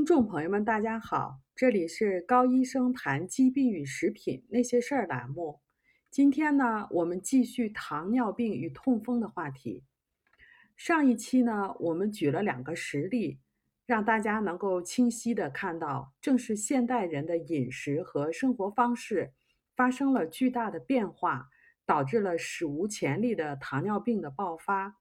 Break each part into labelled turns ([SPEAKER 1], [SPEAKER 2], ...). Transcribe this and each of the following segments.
[SPEAKER 1] 听众朋友们，大家好，这里是高医生谈疾病与食品那些事儿栏目。今天呢，我们继续糖尿病与痛风的话题。上一期呢，我们举了两个实例，让大家能够清晰的看到，正是现代人的饮食和生活方式发生了巨大的变化，导致了史无前例的糖尿病的爆发。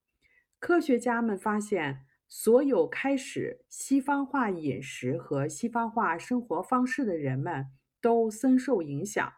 [SPEAKER 1] 科学家们发现。所有开始西方化饮食和西方化生活方式的人们都深受影响。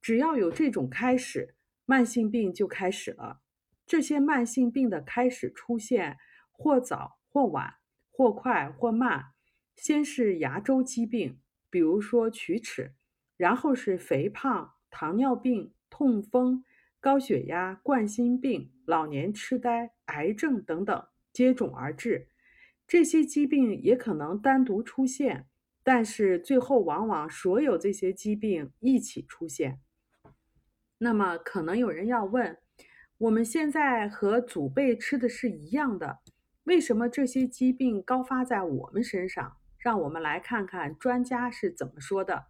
[SPEAKER 1] 只要有这种开始，慢性病就开始了。这些慢性病的开始出现，或早或晚，或快或慢。先是牙周疾病，比如说龋齿，然后是肥胖、糖尿病、痛风、高血压、冠心病、老年痴呆、癌症等等。接踵而至，这些疾病也可能单独出现，但是最后往往所有这些疾病一起出现。那么，可能有人要问：我们现在和祖辈吃的是一样的，为什么这些疾病高发在我们身上？让我们来看看专家是怎么说的。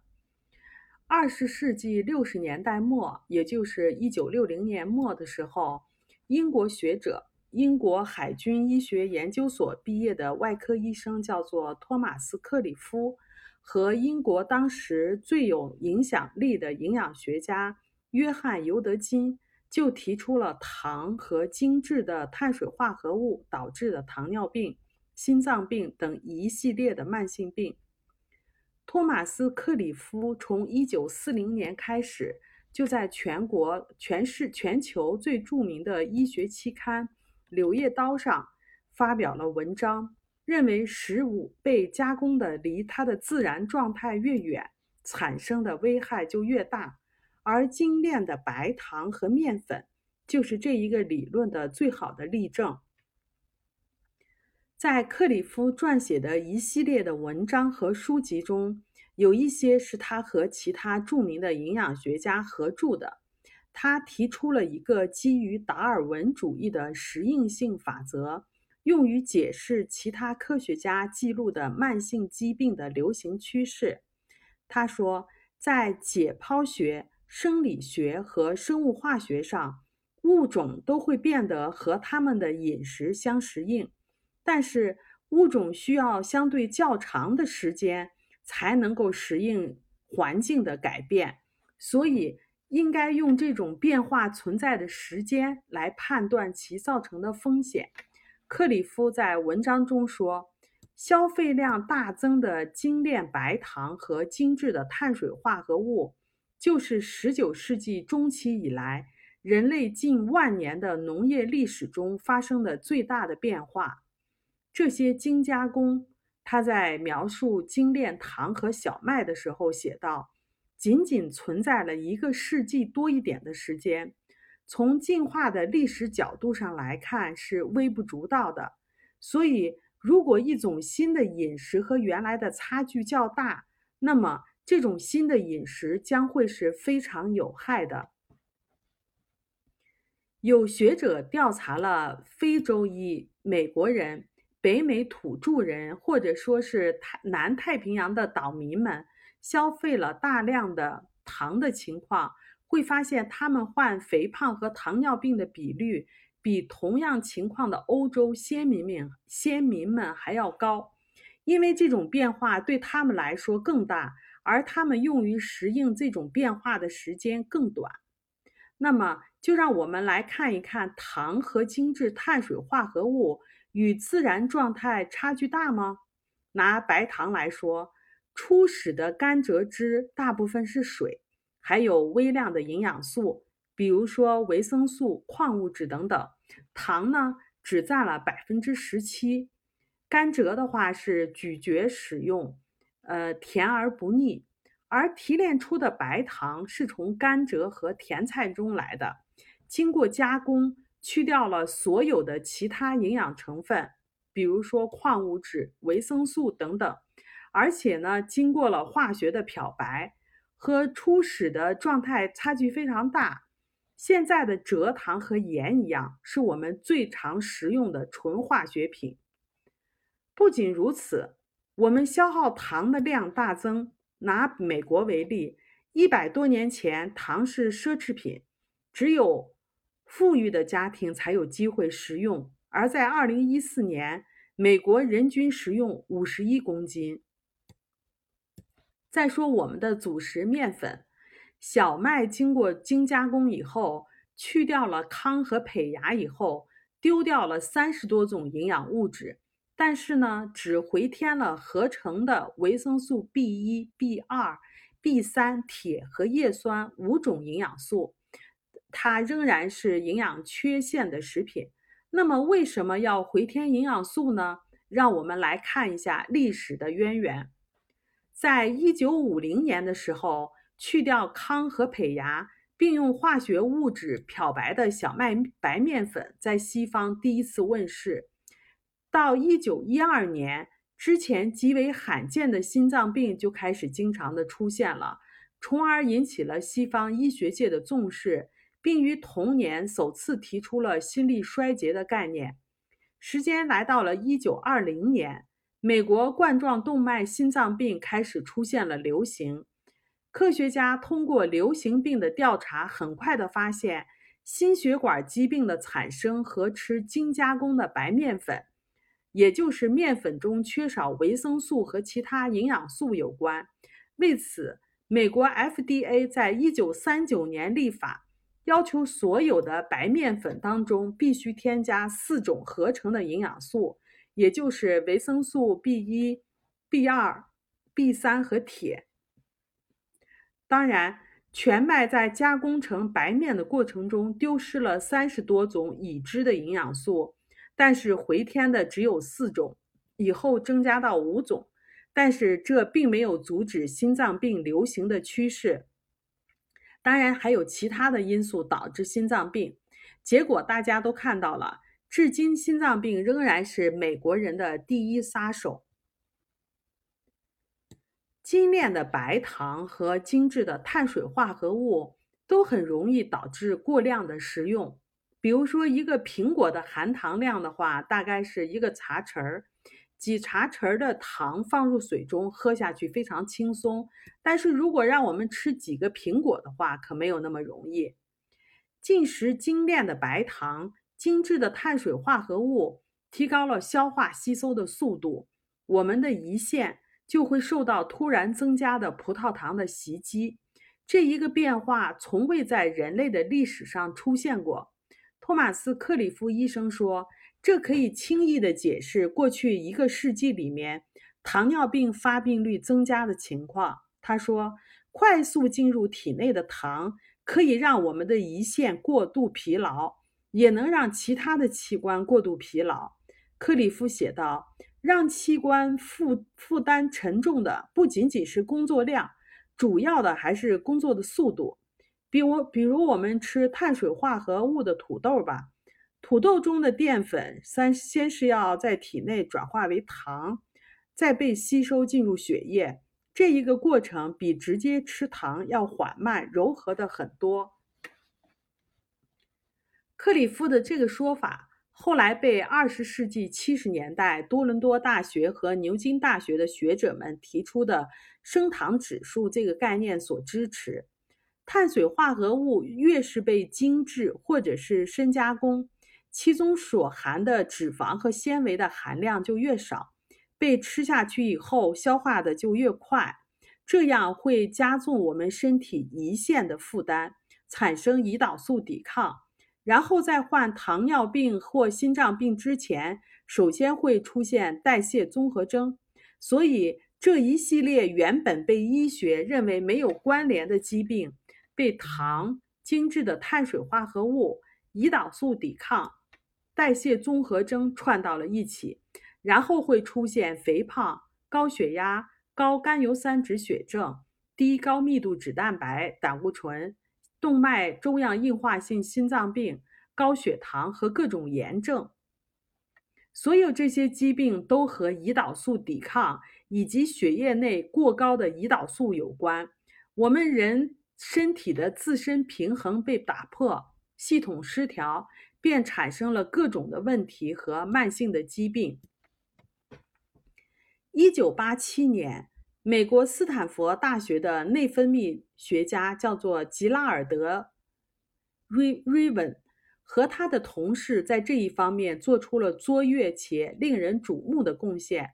[SPEAKER 1] 二十世纪六十年代末，也就是一九六零年末的时候，英国学者。英国海军医学研究所毕业的外科医生叫做托马斯·克里夫，和英国当时最有影响力的营养学家约翰·尤德金就提出了糖和精致的碳水化合物导致的糖尿病、心脏病等一系列的慢性病。托马斯·克里夫从1940年开始，就在全国、全市、全球最著名的医学期刊。《柳叶刀》上发表了文章，认为食物被加工的离它的自然状态越远，产生的危害就越大，而精炼的白糖和面粉就是这一个理论的最好的例证。在克里夫撰写的一系列的文章和书籍中，有一些是他和其他著名的营养学家合著的。他提出了一个基于达尔文主义的适应性法则，用于解释其他科学家记录的慢性疾病的流行趋势。他说，在解剖学、生理学和生物化学上，物种都会变得和它们的饮食相适应，但是物种需要相对较长的时间才能够适应环境的改变，所以。应该用这种变化存在的时间来判断其造成的风险。克里夫在文章中说，消费量大增的精炼白糖和精致的碳水化合物，就是19世纪中期以来人类近万年的农业历史中发生的最大的变化。这些精加工，他在描述精炼糖和小麦的时候写道。仅仅存在了一个世纪多一点的时间，从进化的历史角度上来看是微不足道的。所以，如果一种新的饮食和原来的差距较大，那么这种新的饮食将会是非常有害的。有学者调查了非洲裔美国人、北美土著人，或者说是太南太平洋的岛民们。消费了大量的糖的情况，会发现他们患肥胖和糖尿病的比率比同样情况的欧洲先民们先民们还要高，因为这种变化对他们来说更大，而他们用于适应这种变化的时间更短。那么，就让我们来看一看糖和精致碳水化合物与自然状态差距大吗？拿白糖来说。初始的甘蔗汁大部分是水，还有微量的营养素，比如说维生素、矿物质等等。糖呢，只占了百分之十七。甘蔗的话是咀嚼使用，呃，甜而不腻。而提炼出的白糖是从甘蔗和甜菜中来的，经过加工，去掉了所有的其他营养成分，比如说矿物质、维生素等等。而且呢，经过了化学的漂白，和初始的状态差距非常大。现在的蔗糖和盐一样，是我们最常食用的纯化学品。不仅如此，我们消耗糖的量大增。拿美国为例，一百多年前，糖是奢侈品，只有富裕的家庭才有机会食用。而在二零一四年，美国人均食用五十一公斤。再说我们的主食面粉，小麦经过精加工以后，去掉了糠和胚芽以后，丢掉了三十多种营养物质。但是呢，只回填了合成的维生素 B 一、B 二、B 三、铁和叶酸五种营养素，它仍然是营养缺陷的食品。那么，为什么要回填营养素呢？让我们来看一下历史的渊源。在一九五零年的时候，去掉糠和胚芽，并用化学物质漂白的小麦白面粉在西方第一次问世。到一九一二年之前，极为罕见的心脏病就开始经常的出现了，从而引起了西方医学界的重视，并于同年首次提出了心力衰竭的概念。时间来到了一九二零年，美国冠状动脉心脏病开始出现了流行。科学家通过流行病的调查，很快的发现心血管疾病的产生和吃精加工的白面粉。也就是面粉中缺少维生素和其他营养素有关。为此，美国 FDA 在一九三九年立法，要求所有的白面粉当中必须添加四种合成的营养素，也就是维生素 B 一、B 二、B 三和铁。当然，全麦在加工成白面的过程中丢失了三十多种已知的营养素。但是回填的只有四种，以后增加到五种，但是这并没有阻止心脏病流行的趋势。当然还有其他的因素导致心脏病，结果大家都看到了，至今心脏病仍然是美国人的第一杀手。精炼的白糖和精致的碳水化合物都很容易导致过量的食用。比如说，一个苹果的含糖量的话，大概是一个茶匙儿，几茶匙儿的糖放入水中喝下去非常轻松。但是如果让我们吃几个苹果的话，可没有那么容易。进食精炼的白糖、精致的碳水化合物，提高了消化吸收的速度，我们的胰腺就会受到突然增加的葡萄糖的袭击。这一个变化从未在人类的历史上出现过。托马斯·克里夫医生说：“这可以轻易地解释过去一个世纪里面糖尿病发病率增加的情况。”他说：“快速进入体内的糖可以让我们的胰腺过度疲劳，也能让其他的器官过度疲劳。”克里夫写道：“让器官负负担沉重的不仅仅是工作量，主要的还是工作的速度。”比如，比如我们吃碳水化合物的土豆吧，土豆中的淀粉三先是要在体内转化为糖，再被吸收进入血液，这一个过程比直接吃糖要缓慢、柔和的很多。克里夫的这个说法后来被二十世纪七十年代多伦多大学和牛津大学的学者们提出的升糖指数这个概念所支持。碳水化合物越是被精制或者是深加工，其中所含的脂肪和纤维的含量就越少，被吃下去以后消化的就越快，这样会加重我们身体胰腺的负担，产生胰岛素抵抗，然后在患糖尿病或心脏病之前，首先会出现代谢综合征，所以这一系列原本被医学认为没有关联的疾病。被糖、精致的碳水化合物、胰岛素抵抗、代谢综合征串到了一起，然后会出现肥胖、高血压、高甘油三酯血症、低高密度脂蛋白、胆固醇、动脉粥样硬化性心脏病、高血糖和各种炎症。所有这些疾病都和胰岛素抵抗以及血液内过高的胰岛素有关。我们人。身体的自身平衡被打破，系统失调，便产生了各种的问题和慢性的疾病。一九八七年，美国斯坦福大学的内分泌学家叫做吉拉尔德·瑞瑞文，和他的同事在这一方面做出了卓越且令人瞩目的贡献。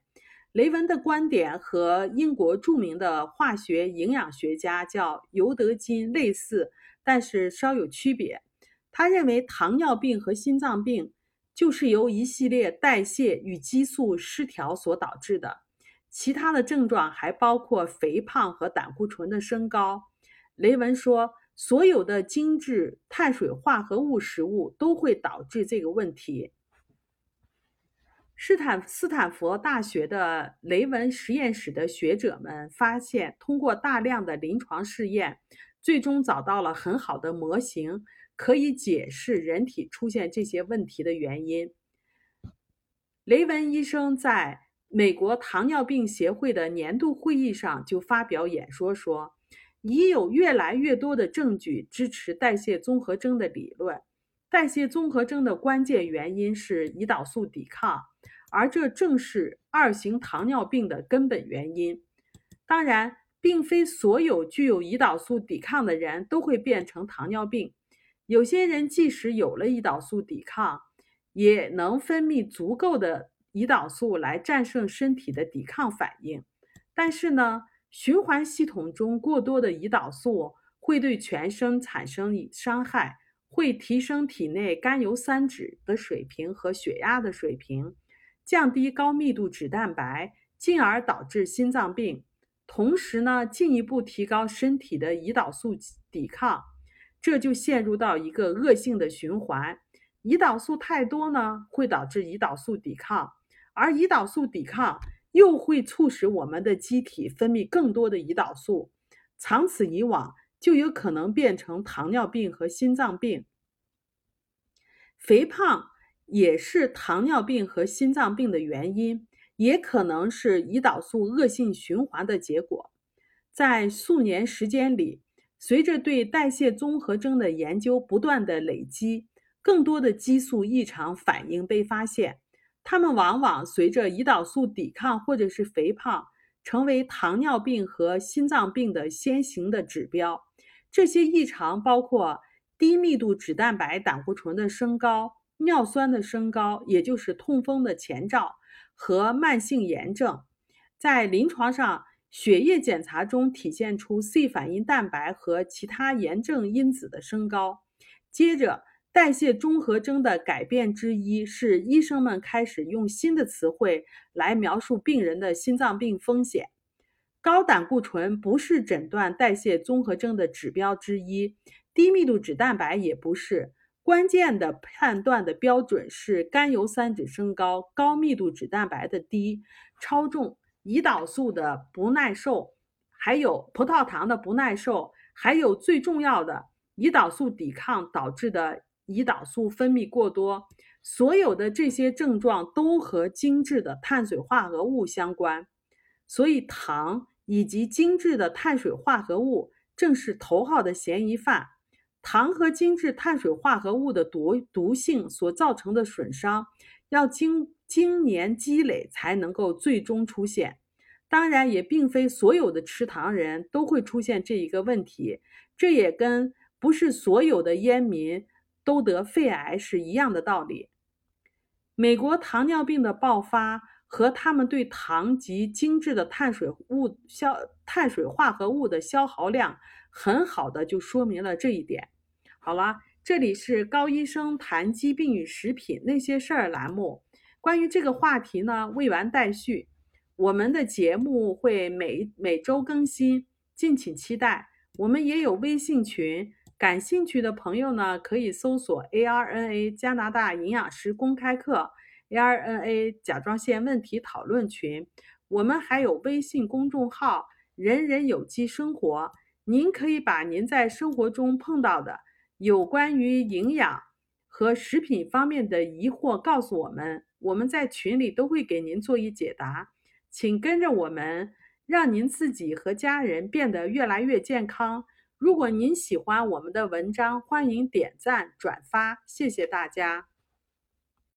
[SPEAKER 1] 雷文的观点和英国著名的化学营养学家叫尤德金类似，但是稍有区别。他认为糖尿病和心脏病就是由一系列代谢与激素失调所导致的。其他的症状还包括肥胖和胆固醇的升高。雷文说，所有的精致碳水化合物食物都会导致这个问题。斯坦斯坦福大学的雷文实验室的学者们发现，通过大量的临床试验，最终找到了很好的模型，可以解释人体出现这些问题的原因。雷文医生在。美国糖尿病协会的年度会议上就发表演说说，已有越来越多的证据支持代谢综合征的理论。代谢综合征的关键原因是胰岛素抵抗，而这正是二型糖尿病的根本原因。当然，并非所有具有胰岛素抵抗的人都会变成糖尿病。有些人即使有了胰岛素抵抗，也能分泌足够的。胰岛素来战胜身体的抵抗反应，但是呢，循环系统中过多的胰岛素会对全身产生伤害，会提升体内甘油三酯的水平和血压的水平，降低高密度脂蛋白，进而导致心脏病。同时呢，进一步提高身体的胰岛素抵抗，这就陷入到一个恶性的循环。胰岛素太多呢，会导致胰岛素抵抗。而胰岛素抵抗又会促使我们的机体分泌更多的胰岛素，长此以往，就有可能变成糖尿病和心脏病。肥胖也是糖尿病和心脏病的原因，也可能是胰岛素恶性循环的结果。在数年时间里，随着对代谢综合征的研究不断的累积，更多的激素异常反应被发现。它们往往随着胰岛素抵抗或者是肥胖，成为糖尿病和心脏病的先行的指标。这些异常包括低密度脂蛋白胆固醇的升高、尿酸的升高，也就是痛风的前兆，和慢性炎症。在临床上，血液检查中体现出 C 反应蛋白和其他炎症因子的升高。接着。代谢综合征的改变之一是，医生们开始用新的词汇来描述病人的心脏病风险。高胆固醇不是诊断代谢综合征的指标之一，低密度脂蛋白也不是。关键的判断的标准是甘油三酯升高、高密度脂蛋白的低、超重、胰岛素的不耐受，还有葡萄糖的不耐受，还有最重要的胰岛素抵抗导致的。胰岛素分泌过多，所有的这些症状都和精致的碳水化合物相关，所以糖以及精致的碳水化合物正是头号的嫌疑犯。糖和精致碳水化合物的毒毒性所造成的损伤，要经经年积累才能够最终出现。当然，也并非所有的吃糖人都会出现这一个问题，这也跟不是所有的烟民。都得肺癌是一样的道理。美国糖尿病的爆发和他们对糖及精致的碳水物消碳水化合物的消耗量，很好的就说明了这一点。好了，这里是高医生谈疾病与食品那些事儿栏目。关于这个话题呢，未完待续。我们的节目会每每周更新，敬请期待。我们也有微信群。感兴趣的朋友呢，可以搜索 ARNA 加拿大营养师公开课，ARNA 甲状腺问题讨论群。我们还有微信公众号“人人有机生活”，您可以把您在生活中碰到的有关于营养和食品方面的疑惑告诉我们，我们在群里都会给您做一解答。请跟着我们，让您自己和家人变得越来越健康。如果您喜欢我们的文章，欢迎点赞转发，谢谢大家。